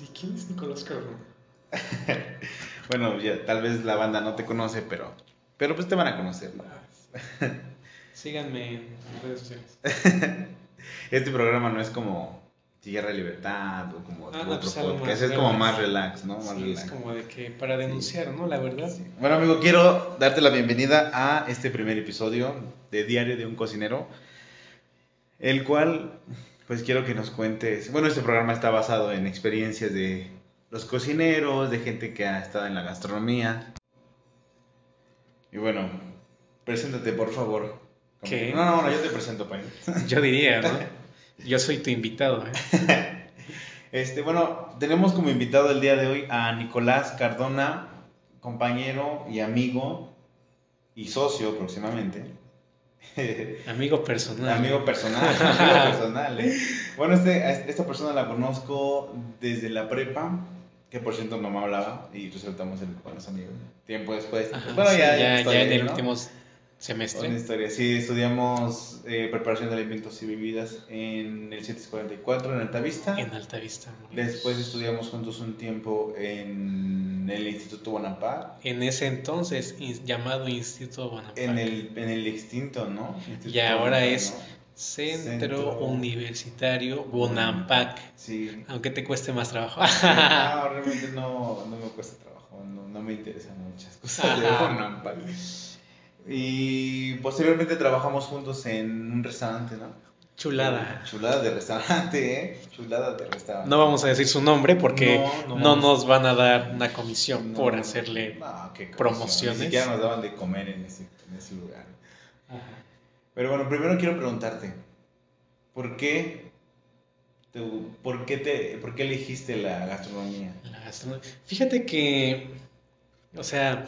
Sí, ¿quién es Nicolás Cardona? bueno, ya, tal vez la banda no te conoce, pero, pero pues te van a conocer, ¿no? Síganme en redes sociales. este programa no es como Tierra Libertad o como Ah, no, otro pues podcast, es como más relax, ¿no? Más Sí, relax. es como de que para denunciar, ¿no? La verdad. Bueno, amigo, quiero darte la bienvenida a este primer episodio de Diario de un Cocinero, el cual, pues quiero que nos cuentes. Bueno, este programa está basado en experiencias de los cocineros, de gente que ha estado en la gastronomía. Y bueno, preséntate, por favor. ¿Qué? No, no, no, yo te presento, Pai. Yo diría, ¿no? Yo soy tu invitado, ¿eh? Este, bueno, tenemos como invitado el día de hoy a Nicolás Cardona, compañero y amigo y socio próximamente. Amigo personal. Amigo personal, amigo personal, ¿eh? Bueno, este, a esta persona la conozco desde la prepa, que por cierto no me hablaba y resultamos ser buenos amigos. Tiempo después. Ajá, bueno, sí, ya, ya, en ahí, el ¿no? Último Una semestre. historia. Sí, estudiamos eh, preparación de alimentos y bebidas en el 744 en Altavista. En Altavista. Después estudiamos juntos un tiempo en el Instituto Bonaparte, En ese entonces llamado Instituto Bonaparte. en el, en el extinto, ¿no? Instituto Y ahora Bonaparte, es ¿no? Centro, Centro- Universitario Bonampak. Sí. Aunque te cueste más trabajo. No, realmente no, no me cuesta trabajo, no, no me interesan muchas cosas de Ajá. Y posteriormente trabajamos juntos en un restaurante, ¿no? Chulada. Chulada de restaurante, ¿eh? Chulada de restaurante. No vamos a decir su nombre porque No, no, no vamos. nos van a dar una comisión No, por hacerle. comisión, promociones. Ni siquiera nos daban de comer en ese, en ese lugar. Pero bueno, primero quiero preguntarte, ¿por qué, tú- por qué, te, por qué elegiste la gastronomía? La gastronomía. Fíjate que, o sea,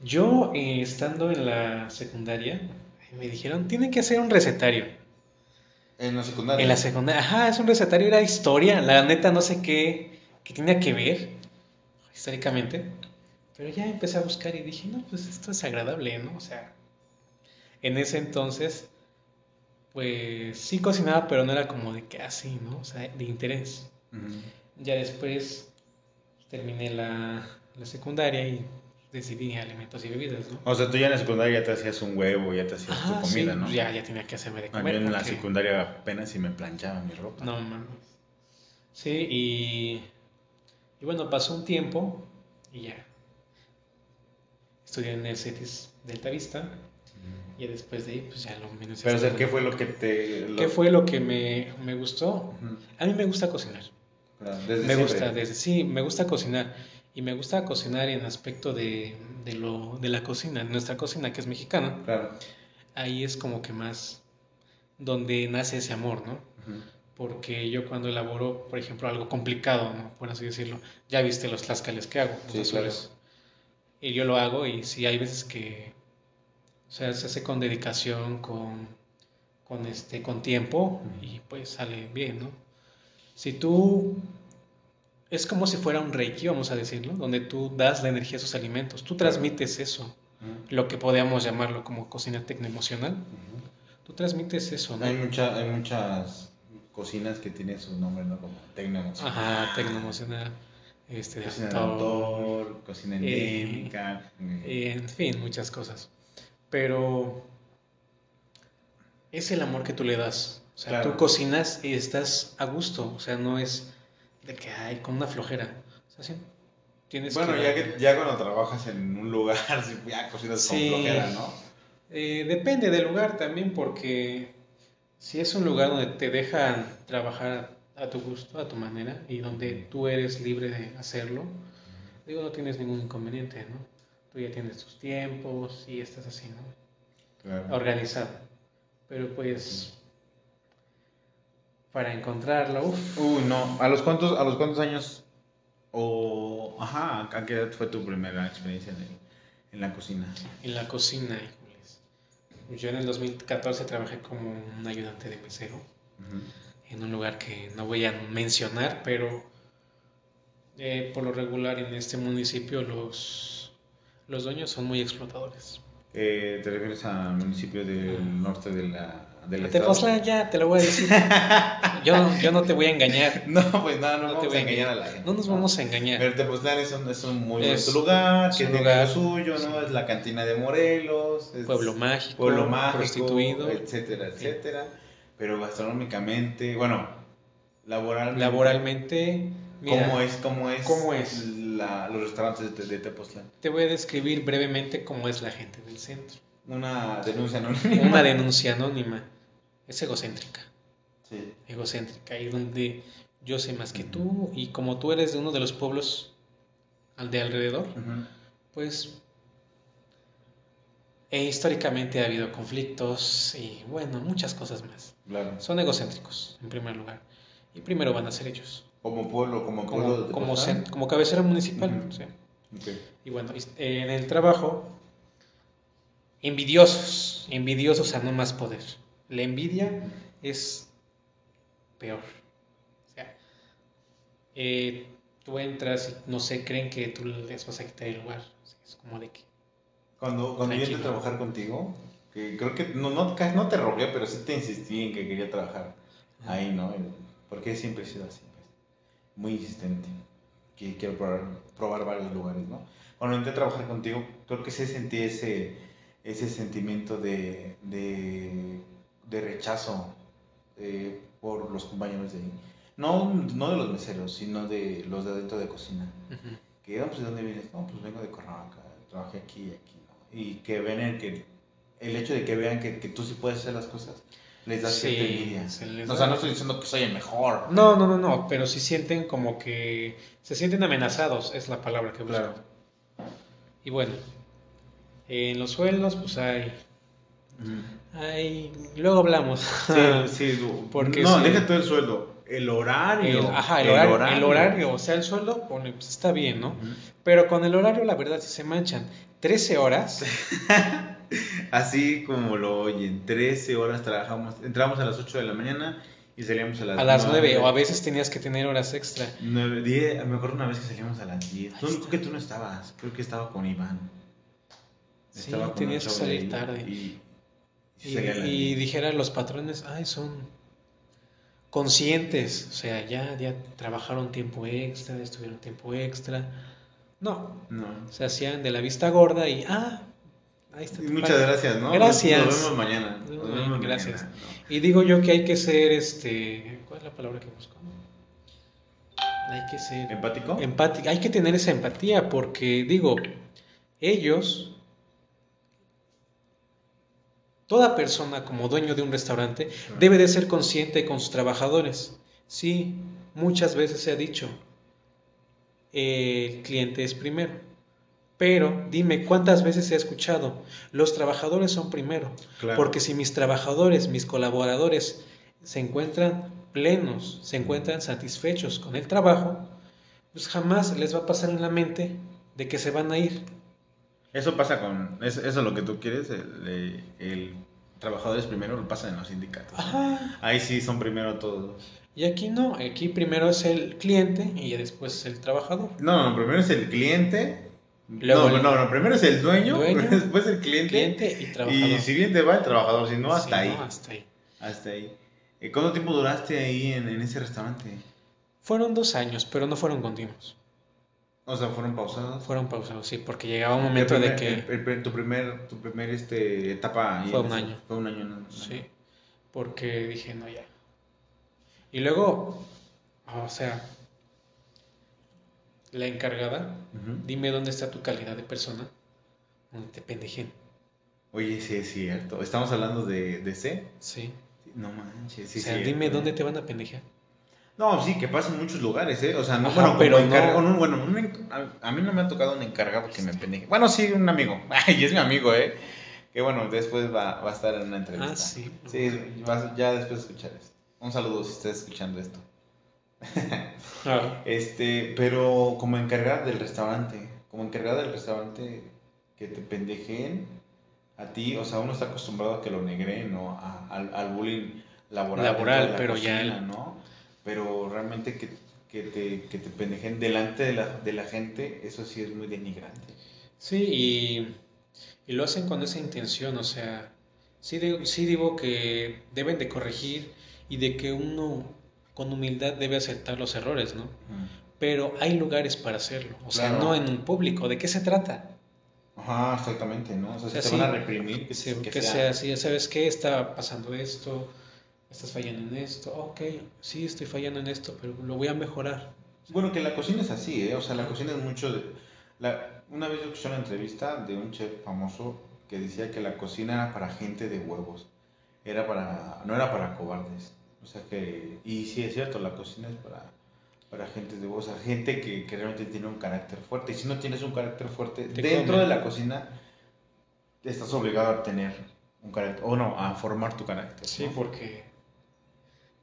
yo eh, estando en la secundaria, me dijeron, tienen que hacer un recetario. En la secundaria. En la secundaria, ajá, es un recetario, era historia, la neta no sé qué, qué tenía que ver históricamente, pero ya empecé a buscar y dije, no, pues esto es agradable, ¿no? O sea, en ese entonces, pues sí cocinaba, pero no era como de que así, ¿no? O sea, de interés. Ya después terminé la, la secundaria y decidí alimentos y bebidas, ¿no? O sea, tú ya en la secundaria ya te hacías un huevo, ya te hacías Ajá, tu comida, sí, ¿no? pues ya, ya tenía que hacerme de Ah, comer. Yo en la secundaria apenas si me planchaba mi ropa. No mames. Sí, y, y bueno, pasó un tiempo y ya. Estudié en el CETIS Delta Vista y después de ahí, pues ya lo menos. Pero, o sea, ¿qué fue lo que te... lo- ¿Qué fue lo que me, me gustó? A mí me gusta cocinar. Claro, desde Me siempre. gusta, desde, sí, me gusta cocinar. Y me gusta cocinar en aspecto de, de, lo, de la cocina, nuestra cocina que es mexicana. Claro. Ahí es como que más donde nace ese amor, ¿no? Ujú. Porque yo cuando elaboro, por ejemplo, algo complicado, ¿no? por así decirlo, ya viste los tlascales que hago, los Sí, azules. Y yo lo hago y sí hay veces que, o sea, se hace con dedicación, con, con, este, con tiempo y pues sale bien, ¿no? Si tú, es como si fuera un reiki, vamos a decirlo, donde tú das la energía a esos alimentos, tú transmites eso, lo que podríamos llamarlo como cocina tecnoemocional, tú transmites eso, ¿no? Hay, mucha, hay muchas cocinas que tienen su nombre, ¿no? Como Tecnoemoción. Ajá, tecnoemocional, este, Cocina de autor, cocina eh, endémica. eh, en fin, muchas cosas. Pero es el amor que tú le das. O sea, Claro. tú cocinas y estás a gusto. O sea, no es de que hay con una flojera. O sea, sí, tienes Bueno, que- ya, que, ya cuando trabajas en un lugar, ya cocinas Sí. con flojera, ¿no? Eh, depende del lugar también, porque si es un lugar donde te dejan trabajar a tu gusto, a tu manera, y donde tú eres libre de hacerlo, digo, no tienes ningún inconveniente, ¿no? Tú ya tienes tus tiempos y estás así, ¿no? Claro. Organizado. Pero pues, para encontrarlo, uff, Uy, no. ¿A los cuántos, a los cuántos años o... Ajá, ¿a qué edad fue tu primera experiencia en, el- en la cocina? en la cocina, híjoles. Yo en el 2014 trabajé como un ayudante de mesero. Ujú. en un lugar que no voy a mencionar, pero eh, por lo regular en este municipio los, los dueños son muy explotadores. Eh, ¿Te refieres al municipio del norte de la del A estado. Tepoztlán ya, te lo voy a decir. yo, yo no te voy a engañar. No, pues no, no, No te vamos voy a engañar a la gente. No nos vamos a engañar. Pero Tepoztlán es un, es un muy bonito lugar, es que un tiene lo suyo, ¿no? Es la cantina de Morelos. Es Pueblo mágico, pueblo mágico, prostituido. etcétera, etcétera. Pero gastronómicamente, bueno, laboralmente. Laboralmente, mira, ¿Cómo es, cómo es, ¿cómo es? la- los restaurantes de, de Tepoztlán? te voy a describir brevemente cómo es la gente del centro. Una denuncia anónima. Una denuncia anónima. Es egocéntrica. Sí. egocéntrica y donde yo sé más que tú y como tú eres de uno de los pueblos al de alrededor, pues e históricamente ha habido conflictos y bueno, muchas cosas más. Claro. Son egocéntricos en primer lugar y primero van a ser ellos, Como pueblo, como pueblo como, de como, como cabecera municipal. Sí. Ok. Y bueno, y- en el trabajo, envidiosos, envidiosos a no más poder. La envidia es peor. O sea, eh, tú entras y no sé, creen que tú les vas a quitar el lugar. Es como de que. Cuando, cuando yo entré a trabajar contigo, que creo que no, no, no te rogué, pero sí te insistí en que quería trabajar ahí, ¿no? Porque siempre he sido así, pues, muy insistente, que quiero probar, probar varios lugares, ¿no? Cuando entré a trabajar contigo, creo que sí sentí ese, ese sentimiento de, de, de rechazo eh, por los compañeros de ahí. No, no de los meseros, sino de los de adentro de cocina. Que, "Ah, pues, ¿de dónde vienes? No, pues vengo de Cuernavaca, trabajé aquí y aquí, ¿no? Y que ven el, que, el hecho de que vean que, que tú sí puedes hacer las cosas, les da Sí, cierta envidia. se les o sea, da- no estoy diciendo que soy el mejor. No, no, no, no, pero sí sienten como que. Se sienten amenazados, es la palabra que busco. Claro. Y bueno, en los sueldos, pues hay. Ujú. hay luego hablamos. Sí, sí, Porque no, sí. deja todo el sueldo. El horario. El, ajá, el, horario, el horario, o sea, el sueldo, pues está bien, ¿no? Ujú. Pero con el horario, la verdad, sí se manchan. 13 horas, Así como lo oyen, 13 horas trabajamos, entramos a las 8 de la mañana y salíamos a las a las 9, nueve. o a veces tenías que tener horas extra. 9, 10, me acuerdo una vez que salimos a las 10. Tú, creo que tú no estabas, creo que estaba con Iván. Sí, tenías que salir tarde. Y, y Y, salía a las y 10. dijeran los patrones, ay, son conscientes, o sea, ya, ya trabajaron tiempo extra, estuvieron tiempo extra. No, No. se hacían de la vista gorda y, ah, ahí está. Y muchas gracias, ¿no? Gracias. Nos vemos mañana. Nos Nos vemos vemos mañana, gracias. Y digo yo que hay que ser, este, ¿cuál es la palabra que busco? Hay que ser ¿Empático? empático, hay que tener esa empatía porque digo, ellos, toda persona como dueño de un restaurante debe de ser consciente con sus trabajadores. Sí, muchas veces se ha dicho, el cliente es primero. Pero dime cuántas veces he escuchado, los trabajadores son primero. Claro. Porque si mis trabajadores, mis colaboradores se encuentran plenos, se encuentran satisfechos con el trabajo, pues jamás les va a pasar en la mente de que se van a ir. Eso pasa con. Eso, eso es lo que tú quieres. El, el, trabajadores primero lo pasa en los sindicatos. Ahí sí son primero todos. Y aquí no, aquí primero es el cliente y después es el trabajador. No, no, primero es el cliente. Luego no, el- no, no, primero es el dueño, Dueño, después el cliente. Cliente y trabajador. y si bien te va el trabajador, si no, hasta ahí. no, hasta ahí. Hasta ahí. ¿Y ¿Cuánto tiempo duraste ahí en, en ese restaurante? Fueron dos años, pero no fueron continuos. O sea, fueron pausados. Fueron pausados, sí, porque llegaba un momento de que... el- el- tu primer, tu primer este, etapa Fue un ese- año. Fue un año, ¿no? Sí, porque dije, no, ya. Y luego, o sea, la encargada, dime dónde está tu calidad de persona, donde te pendejen. Oye, sí es cierto. Estamos hablando de, de C. Sí. No manches, sí o sea, dime dónde te van a pendejear. No, sí, que pasa en muchos lugares, ¿eh? O sea, no, Ajá, bueno, como pero no- bueno, un en- a, a mí no me ha tocado un encargado que me pendeje. Bueno, sí, un amigo. Ay, es mi amigo, ¿eh? Que bueno, después va, va a estar en una entrevista. Ah, sí. Sí, vas- ya después escuchar esto. Un saludo si estás escuchando esto. Ah, Este, pero como encargada del restaurante, como encargada del restaurante que te pendejen a ti, o sea, uno está acostumbrado a que lo negren, ¿no? A- al, al bullying laboral. Laboral, la pero ya cocina, el- ¿no? Pero realmente que, que, te, que te pendejen delante de la, de la gente, eso sí es muy denigrante. Sí, y, y lo hacen con esa intención, o sea, Sí, digo, sí digo que deben de corregir y de que uno con humildad debe aceptar los errores, ¿no? Pero hay lugares para hacerlo, o sea, no en un público. ¿De qué se trata? Ajá, exactamente, ¿no? O sea, si te van a reprimir, que, sea, que sea así, ¿sabes qué? Está pasando esto, estás fallando en esto, ok, sí estoy fallando en esto, pero lo voy a mejorar. Bueno, que la cocina es así, ¿eh? O sea, la cocina es mucho de... La... Una vez yo escuché una entrevista de un chef famoso que decía que la cocina era para gente de huevos, era para... no era para cobardes. O sea que... Y sí es cierto, la cocina es para, para gente de huevos, o sea, gente que, que realmente tiene un carácter fuerte. Y si no tienes un carácter fuerte, dentro de la cocina estás obligado a tener un carácter, o no, a formar tu carácter. Sí, porque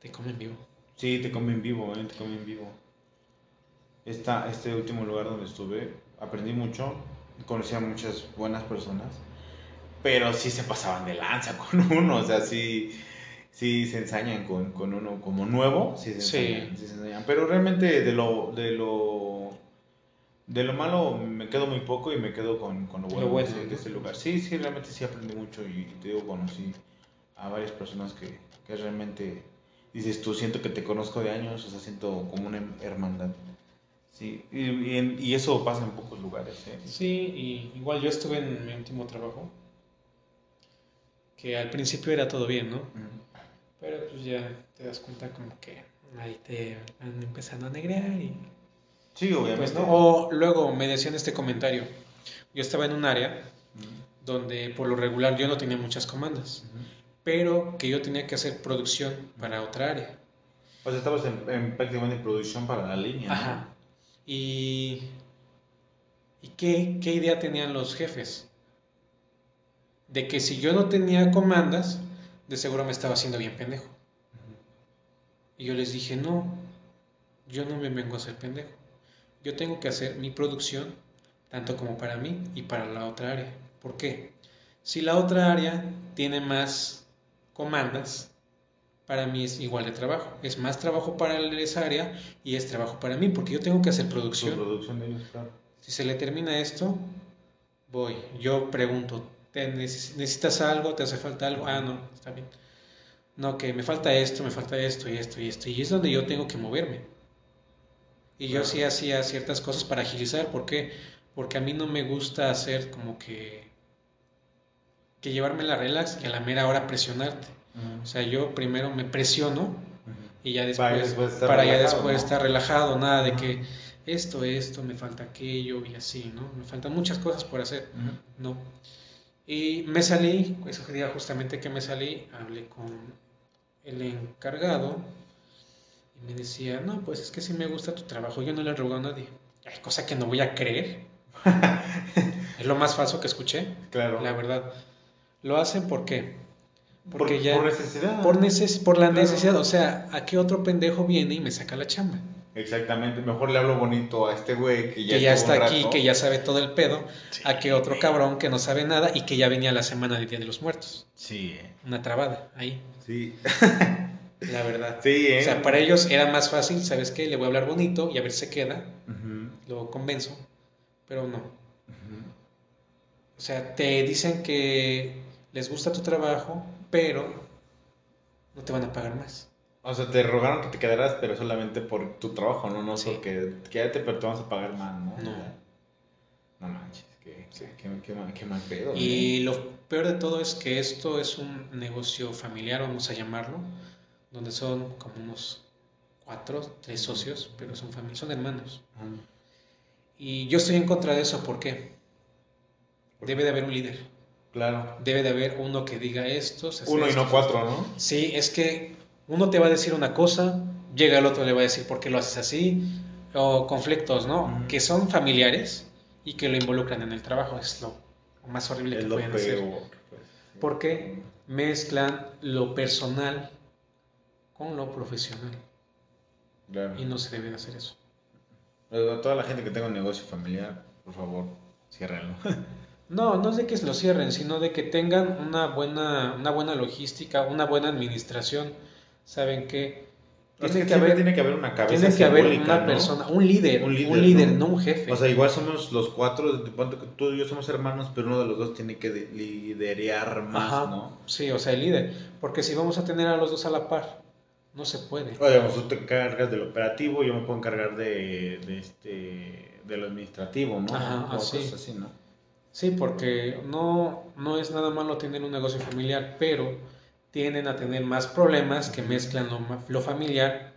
te comen vivo. Sí, te comen vivo, ¿eh? te comen vivo. Esta, este último lugar donde estuve, aprendí mucho, conocí a muchas buenas personas, pero sí se pasaban de lanza con uno, o sea, sí, sí se ensañan con, con uno como nuevo, sí se, ensañan, sí. se ensañan, pero realmente de lo, de lo, de lo malo me quedo muy poco y me quedo con, con lo bueno, de, este lugar. Sí, sí, realmente sí aprendí mucho y te digo, conocí a varias personas que, que realmente dices tú, siento que te conozco de años, o sea, siento como una hermandad. Sí, y, y, eso pasa en pocos lugares. ¿eh? Sí, y igual yo estuve en mi último trabajo, que al principio era todo bien, ¿no? Pero pues ya te das cuenta como que ahí te van empezando a negrear y... Sí, obviamente. Pues, O luego me decían este comentario, yo estaba en un área donde por lo regular yo no tenía muchas comandas pero que yo tenía que hacer producción para otra área. O sea, estabas en, prácticamente en producción para la línea. Ajá. ¿Y, y qué, qué, idea tenían los jefes? De que si yo no tenía comandas, de seguro me estaba haciendo bien pendejo. Y yo les dije, no, yo no me vengo a hacer pendejo. Yo tengo que hacer mi producción, tanto como para mí y para la otra área. ¿Por qué? Si la otra área tiene más comandas, para mí es igual de trabajo. Es más trabajo para esa área y es trabajo para mí, porque yo tengo que hacer producción. Si se le termina esto, voy. Yo pregunto, ¿te ¿necesitas algo? ¿Te hace falta algo? Ah, no, está bien. No, que me falta esto, me falta esto y esto y esto. Y es donde yo tengo que moverme. Y yo sí hacía ciertas cosas para agilizar. ¿Por qué? Porque a mí no me gusta hacer como que que llevarme la relax y a la mera hora presionarte. O sea, yo primero me presiono y ya después, para, ya después estar relajado, nada de que esto, esto, me falta aquello y así, ¿no? Me faltan muchas cosas por hacer, ¿no? Y me salí, ese día justamente que me salí, hablé con el encargado y me decía, no, pues es que sí me gusta tu trabajo, yo no le ruego a nadie. Hay cosa que no voy a creer. es lo más falso que escuché, claro. la verdad. Lo hacen ¿por qué? Porque por, ya, por necesidad. Por, neces por la necesidad. O sea, ¿a qué otro pendejo viene y me saca la chamba? Exactamente. Mejor le hablo bonito a este güey que ya, que ya está aquí, que ya sabe todo el pedo, a que otro cabrón que no sabe nada y que ya venía la semana del Día de los Muertos. Sí. Eh. Una trabada ahí. Sí. la verdad. Sí, ¿eh? O sea, para ellos era más fácil, ¿sabes qué? Le voy a hablar bonito y a ver si se queda. Lo convenzo. Pero no. O sea, te dicen que les gusta tu trabajo, pero no te van a pagar más. O sea, te rogaron que te quedaras, pero solamente por tu trabajo, ¿no? No sí. porque quédate, pero te vamos a pagar más, ¿no? No. No manches, qué, qué, mal pedo. Y lo peor de todo es que esto es un negocio familiar, vamos a llamarlo, donde son como unos cuatro, tres socios, pero son familias, son hermanos. Y yo estoy en contra de eso, ¿por qué? Debe de haber un líder. Claro. Debe de haber uno que diga esto. Uno y no cuatro, ¿no? Sí, es que uno te va a decir una cosa, llega el otro le va a decir por qué lo haces así, o conflictos, ¿no? Que son familiares y que lo involucran en el trabajo, es lo más horrible que pueden hacer. Pues, Porque mezclan lo personal con lo profesional. Y no se debe de hacer eso. A toda la gente que tenga un negocio familiar, por favor, ciérrenlo. No, no es de que lo cierren, sino de que tengan una buena, una buena logística, una buena administración. Saben que Tiene que, que haber, tiene que haber una cabeza tiene que haber una ¿no? persona, un líder, Un un líder, líder, ¿no? no un jefe. O sea, igual somos los cuatro, tú y yo somos hermanos, pero uno de los dos tiene que de- liderear más, Ajá. ¿no? Sí, o sea, el líder. Porque si vamos a tener a los dos a la par, no se puede. O digamos, tú te encargas del operativo, yo me puedo encargar de, de este, de lo administrativo, ¿no? Ajá, O así. cosas así, ¿no? Sí, porque no, no es nada malo tener un negocio familiar, pero tienden a tener más problemas que mezclan lo, lo familiar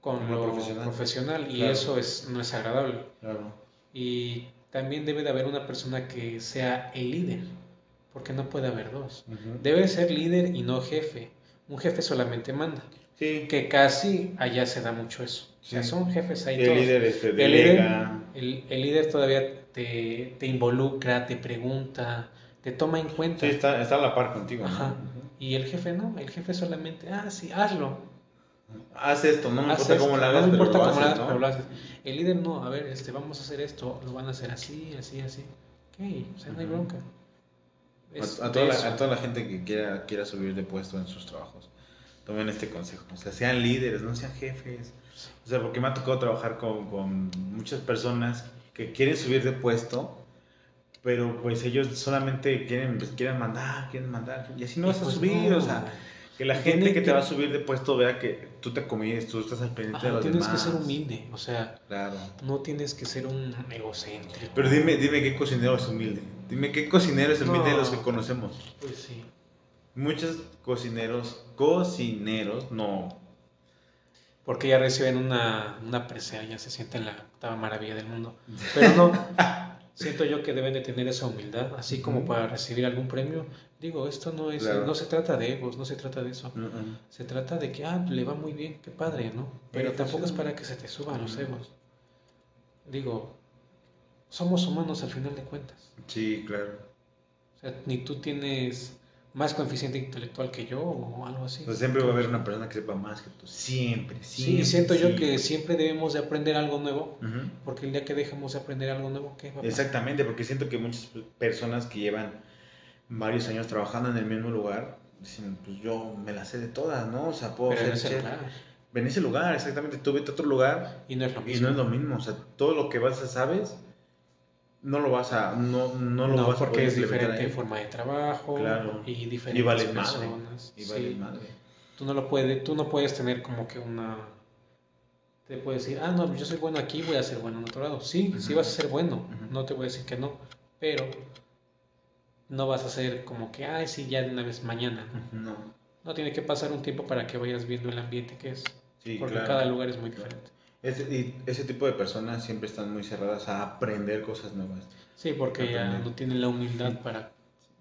con lo lo profesional. profesional, y Claro. eso es, no es agradable. Claro. Y también debe de haber una persona que sea el líder, porque no puede haber dos. Debe ser líder y no jefe. Un jefe solamente manda, Sí, que casi allá se da mucho eso. O sea, Sí. son jefes ahí el todos. líder este, El delega. líder, el, el líder todavía te, te involucra, te pregunta, te toma en cuenta. Sí, está, está a la par contigo, ¿no? Ajá. Y el jefe no, el jefe solamente, ah, sí, hazlo. Haz esto, no me haz importa esto, cómo lo no hagas, me pero importa lo cómo lo haces, hagas, ¿no? pero lo haces. El líder no, a ver, este, vamos a hacer esto, lo van a hacer así, así, así. Ok, o sea, no hay bronca. Es A, toda la, a toda la gente que quiera, quiera subir de puesto en sus trabajos, tomen este consejo. O sea, sean líderes, no sean jefes. O sea, porque me ha tocado trabajar con, con muchas personas que quieren subir de puesto, pero pues ellos solamente quieren, pues, quieren mandar, quieren mandar. Y así no vas a pues subir, no. o sea, que la gente que te va a subir de puesto vea que tú te comides, tú estás al pendiente Ajá, de los tienes demás. que ser humilde, o sea, Claro. no tienes que ser un egocéntrico. Pero dime, dime qué cocinero es humilde. Dime qué cocinero es humilde de los que No. conocemos. Pues sí. Muchos cocineros, cocineros, no. Porque ya reciben una, una presea, ya se sienten la octava maravilla del mundo. Pero no, siento yo que deben de tener esa humildad, así como para recibir algún premio. Digo, esto no es, Claro. no se trata de egos, no se trata de eso. Se trata de que, ah, le va muy bien, qué padre, ¿no? Pero tampoco es para que se te suban los egos. Digo, somos humanos al final de cuentas. Sí, claro. O sea, ni tú tienes más coeficiente intelectual que yo o algo así. Pues siempre va a haber una persona que sepa más que tú. Siempre, Sí, siempre. siento yo que siempre debemos de aprender algo nuevo, porque el día que dejemos de aprender algo nuevo, ¿qué va a pasar? Exactamente, porque siento que muchas personas que llevan varios años trabajando en el mismo lugar, dicen, pues yo me la sé de todas, ¿no? O sea, puedo Pero ser. En ese lugar, exactamente. Tú vete a otro lugar Y no es lo y mismo. no es lo mismo. O sea, todo lo que vas a sabes, no lo vas a, no, no lo No, vas a porque poder es diferente forma de trabajo Claro. y Y diferentes vales madre. personas. Y vales Sí. madre. Tú no lo puedes, tú no puedes tener como que una te puedes decir, ah, no, yo soy bueno aquí, voy a ser bueno en otro lado. Sí, sí vas a ser bueno, no te voy a decir que no, pero no vas a ser como que, ay, sí, ya de una vez mañana. No. No tiene que pasar un tiempo para que vayas viendo el ambiente que es, Sí, porque claro. cada lugar es muy diferente. Ese, y ese tipo de personas siempre están muy cerradas a aprender cosas nuevas. Sí, porque ya no tienen la humildad para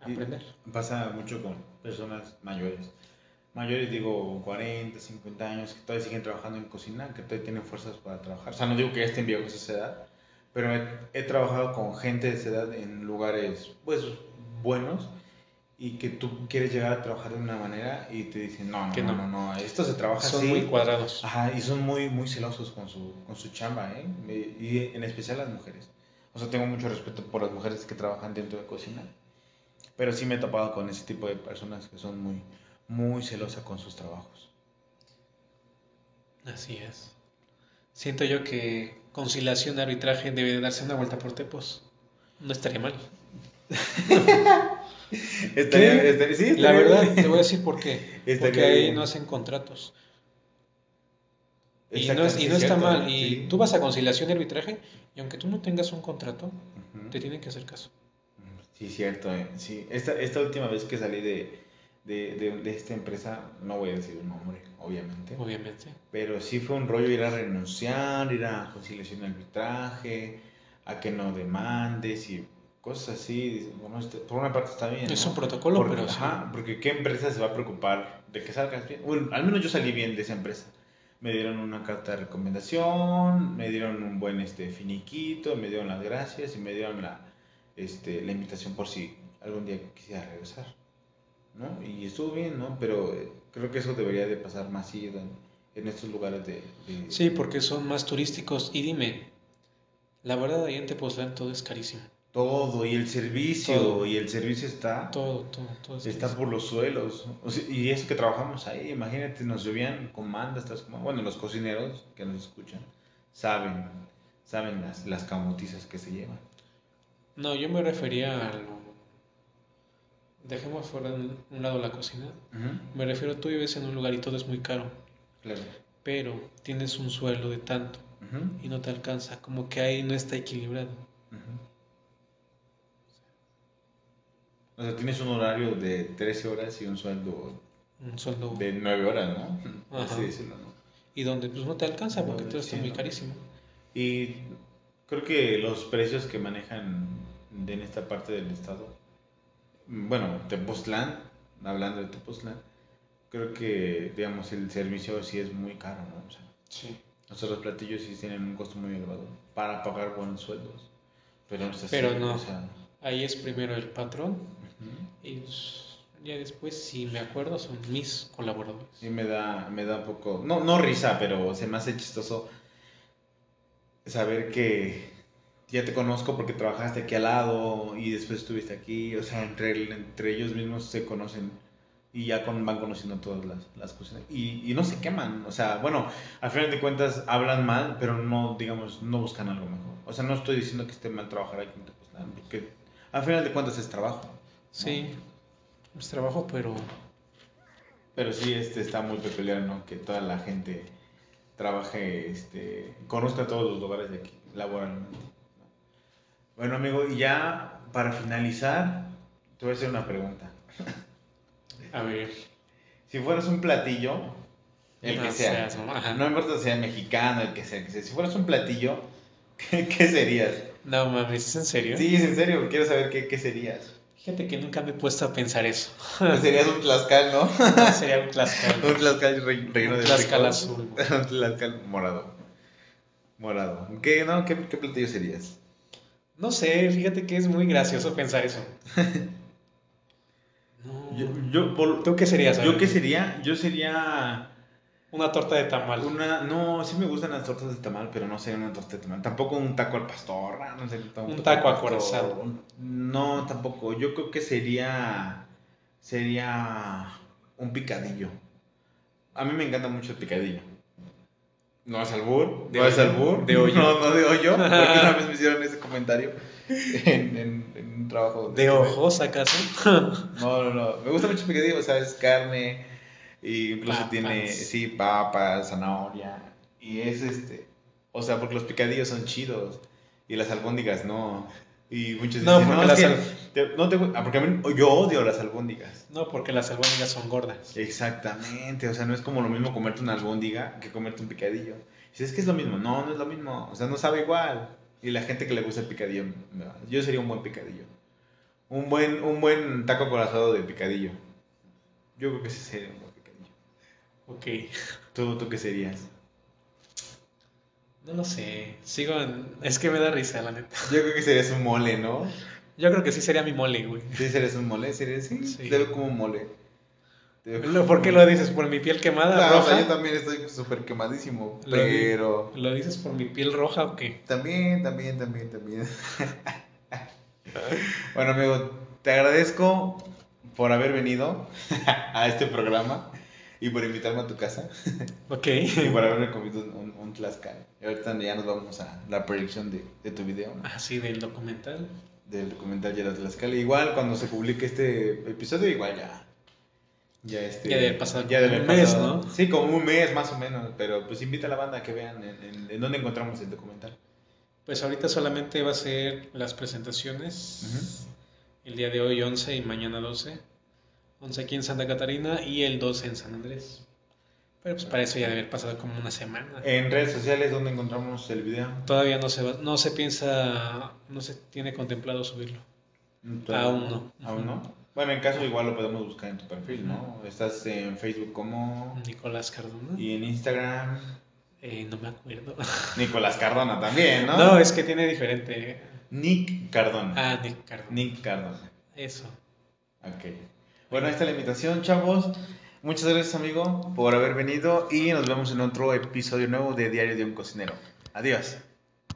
Y aprender. Pasa mucho con personas mayores. Mayores, digo, 40, 50 años, que todavía siguen trabajando en cocina, que todavía tienen fuerzas para trabajar. O sea, no digo que ya estén viejos a esa edad, pero he, he trabajado con gente de esa edad en lugares, pues, buenos y que tú quieres llegar a trabajar de una manera y te dicen, no, no, Que no, no. no, no, esto se trabaja Son así. muy cuadrados. Ajá, y son muy, muy celosos con su, con su chamba, ¿eh? Y en especial las mujeres. O sea, tengo mucho respeto por las mujeres que trabajan dentro de cocina. Pero sí me he topado con ese tipo de personas que son muy, muy celosas con sus trabajos. Así es. Siento yo que conciliación de arbitraje debe de darse una vuelta por tepos. No estaría mal. Estaría- estaría- sí, La verdad, te voy a decir por qué. Porque ahí bien. no hacen contratos. Y no, Exacto, es- y sí, no está cierto, mal. ¿eh? Y Sí. tú vas a conciliación y arbitraje, y aunque tú no tengas un contrato, te tienen que hacer caso. Sí, cierto, ¿eh? Sí, esta, esta última vez que salí de, de, de, de esta empresa, no voy a decir un nombre, obviamente. Obviamente. Pero sí fue un rollo ir a renunciar, ir a conciliación y arbitraje, a que no demandes y cosas así. Bueno, este- por una parte está bien. Es ¿no? un protocolo, porque, pero sí. ajá, porque ¿qué empresa se va a preocupar de que salgas bien? Bueno, al menos yo salí bien de esa empresa. Me dieron una carta de recomendación, me dieron un buen este, finiquito, me dieron las gracias y me dieron la, este, la invitación por si algún día quisiera regresar. ¿no? Y estuvo bien, ¿no? Pero eh, creo que eso debería de pasar más seguido en, en estos lugares de... de- Sí, porque son más turísticos. Y dime, la verdad, ahí en Tepoztlán todo es carísimo. Todo, y el servicio, Todo. y el servicio está, Todo, todo, todo. es está por los suelos. O sea, y eso que trabajamos ahí, imagínate, nos llovían comandas, estas. Bueno, los cocineros que nos escuchan saben, saben las, las camotizas que se llevan. No, yo me refería a lo... Dejemos fuera un un lado la cocina. Ujú, Me refiero, tú vives en un lugar y todo es muy caro, Claro. pero tienes un sueldo de tanto y no te alcanza, como que ahí no está equilibrado. O sea, tienes un horario de 13 horas y un sueldo Un sueldo... de 9 horas, ¿no? Ajá. así decirlo, ¿no? Y donde pues no te alcanza porque todo está muy carísimo. Y creo que los precios que manejan en esta parte del estado, bueno, Tepoztlán, hablando de Tepoztlán, creo que, digamos, el servicio sí es muy caro, ¿no? O sea, Sí. o sea, los platillos sí tienen un costo muy elevado para pagar buenos sueldos. Pero no así, Pero no. o sea, Ahí es primero el patrón y ya después, si me acuerdo, son mis colaboradores. Sí me da, me da un poco, no, no risa, pero se me hace chistoso saber que ya te conozco porque trabajaste aquí al lado y después estuviste aquí, o sea, entre, entre ellos mismos se conocen y ya van conociendo todas las, las cosas y, y no se queman, o sea, bueno, al final de cuentas hablan mal, pero no, digamos, no buscan algo mejor. O sea, no estoy diciendo que esté mal trabajar aquí en Tepoztlán, porque al final de cuentas es trabajo. Sí, es trabajo, pero Pero sí, este está muy peculiar, ¿no? Que toda la gente trabaje, este, conozca todos los lugares de aquí, laboralmente. ¿no? Bueno, amigo, y ya para finalizar, te voy a hacer una pregunta. a ver. Si fueras un platillo, el que sea, seas no importa si sea mexicano, el que sea, el que sea, si fueras un platillo, ¿qué, qué serías? No mames, ¿es en serio? Sí, es en serio, quiero saber qué, qué serías. Fíjate que nunca me he puesto a pensar eso. Serías un tlaxcal, ¿no? Sería un tlaxcal. Un tlaxcal re- relleno de Un tlaxcal azul. Un tlaxcal morado. Morado. ¿Qué, no? ¿Qué, qué platillo serías? No sé, fíjate que es muy gracioso pensar eso. No. Yo, yo, por- ¿Tú qué serías? ¿yo qué sería? Yo sería Una torta de tamal. una... No, sí me gustan las tortas de tamal, pero no sería una torta de tamal. Tampoco un taco al pastor. ah, No sé, Un taco acorazado. No, tampoco. Yo creo que sería... Sería un picadillo. A mí me encanta mucho el picadillo. No es albur, De no es albur. De hoyo. No, no de hoyo. Porque una vez me hicieron ese comentario en, en- en un trabajo. ¿De estuve. ojos acaso? No, no, no. Me gusta mucho el picadillo, o sea, es carne. Y incluso Papas. tiene, sí, papas, zanahoria. Y es este. O sea, porque los picadillos son chidos. Y las albóndigas no. Y muchos No, dicen, porque no, las al- te- no te ah, porque a mí, yo odio las albóndigas. No, porque las albóndigas son gordas. Exactamente, o sea, no es como lo mismo comerte una albóndiga que comerte un picadillo. Si es que es lo mismo, no, no es lo mismo, o sea, no sabe igual. Y la gente que le gusta el picadillo, no, yo sería un buen picadillo. Un buen, un buen taco corazado de picadillo. Yo creo que ese sería un buen. Ok. ¿Tú, tú qué serías? No lo sé. Sigo en... Es que me da risa, la neta. Yo creo que serías un mole, ¿no? Yo creo que sí sería mi mole, güey. Sí, serías un mole, serías, sí, Sí. te veo como un mole. Lo- ¿Por qué lo dices? ¿Por mi piel quemada, No, o sea, roja? yo también estoy súper quemadísimo, Lo pero... ¿Lo dices por mi piel roja o qué? También, también, también, también. bueno, amigo, te agradezco por haber venido a este programa y por invitarme a tu casa Ok. y por haberme comido un, un tlaxcal. Y ahorita ya nos vamos a la proyección de, de tu video, ¿no? Así del documental. del documental Yera Tlaxcala. Igual cuando se publique este episodio, igual ya. Ya, este, Ya debe pasado ya debe un haber mes, pasado- ¿no? Sí, como un mes más o menos. Pero pues invita a la banda a que vean en, en- en dónde encontramos el documental. Pues ahorita solamente va a ser las presentaciones. El día de hoy 11 y mañana 12. 11 aquí en Santa Catarina y el 12 en San Andrés. Pero pues para eso ya debe haber pasado como una semana. En redes sociales, ¿dónde encontramos el video? Todavía no se va, no se piensa, no se tiene contemplado subirlo. Aún no. Aún no. Bueno, en caso igual lo podemos buscar en tu perfil, ¿no? Estás en Facebook como... Nicolás Cardona. Y en Instagram... Eh, no me acuerdo. Nicolás Cardona también, ¿no? No, es que tiene diferente. Nick Cardona. Ah, Nick Cardona. Nick Cardona. Eso. Ok. Bueno, ahí está la invitación, chavos. Muchas gracias, amigo, por haber venido y nos vemos en otro episodio nuevo de Diario de un Cocinero. Adiós.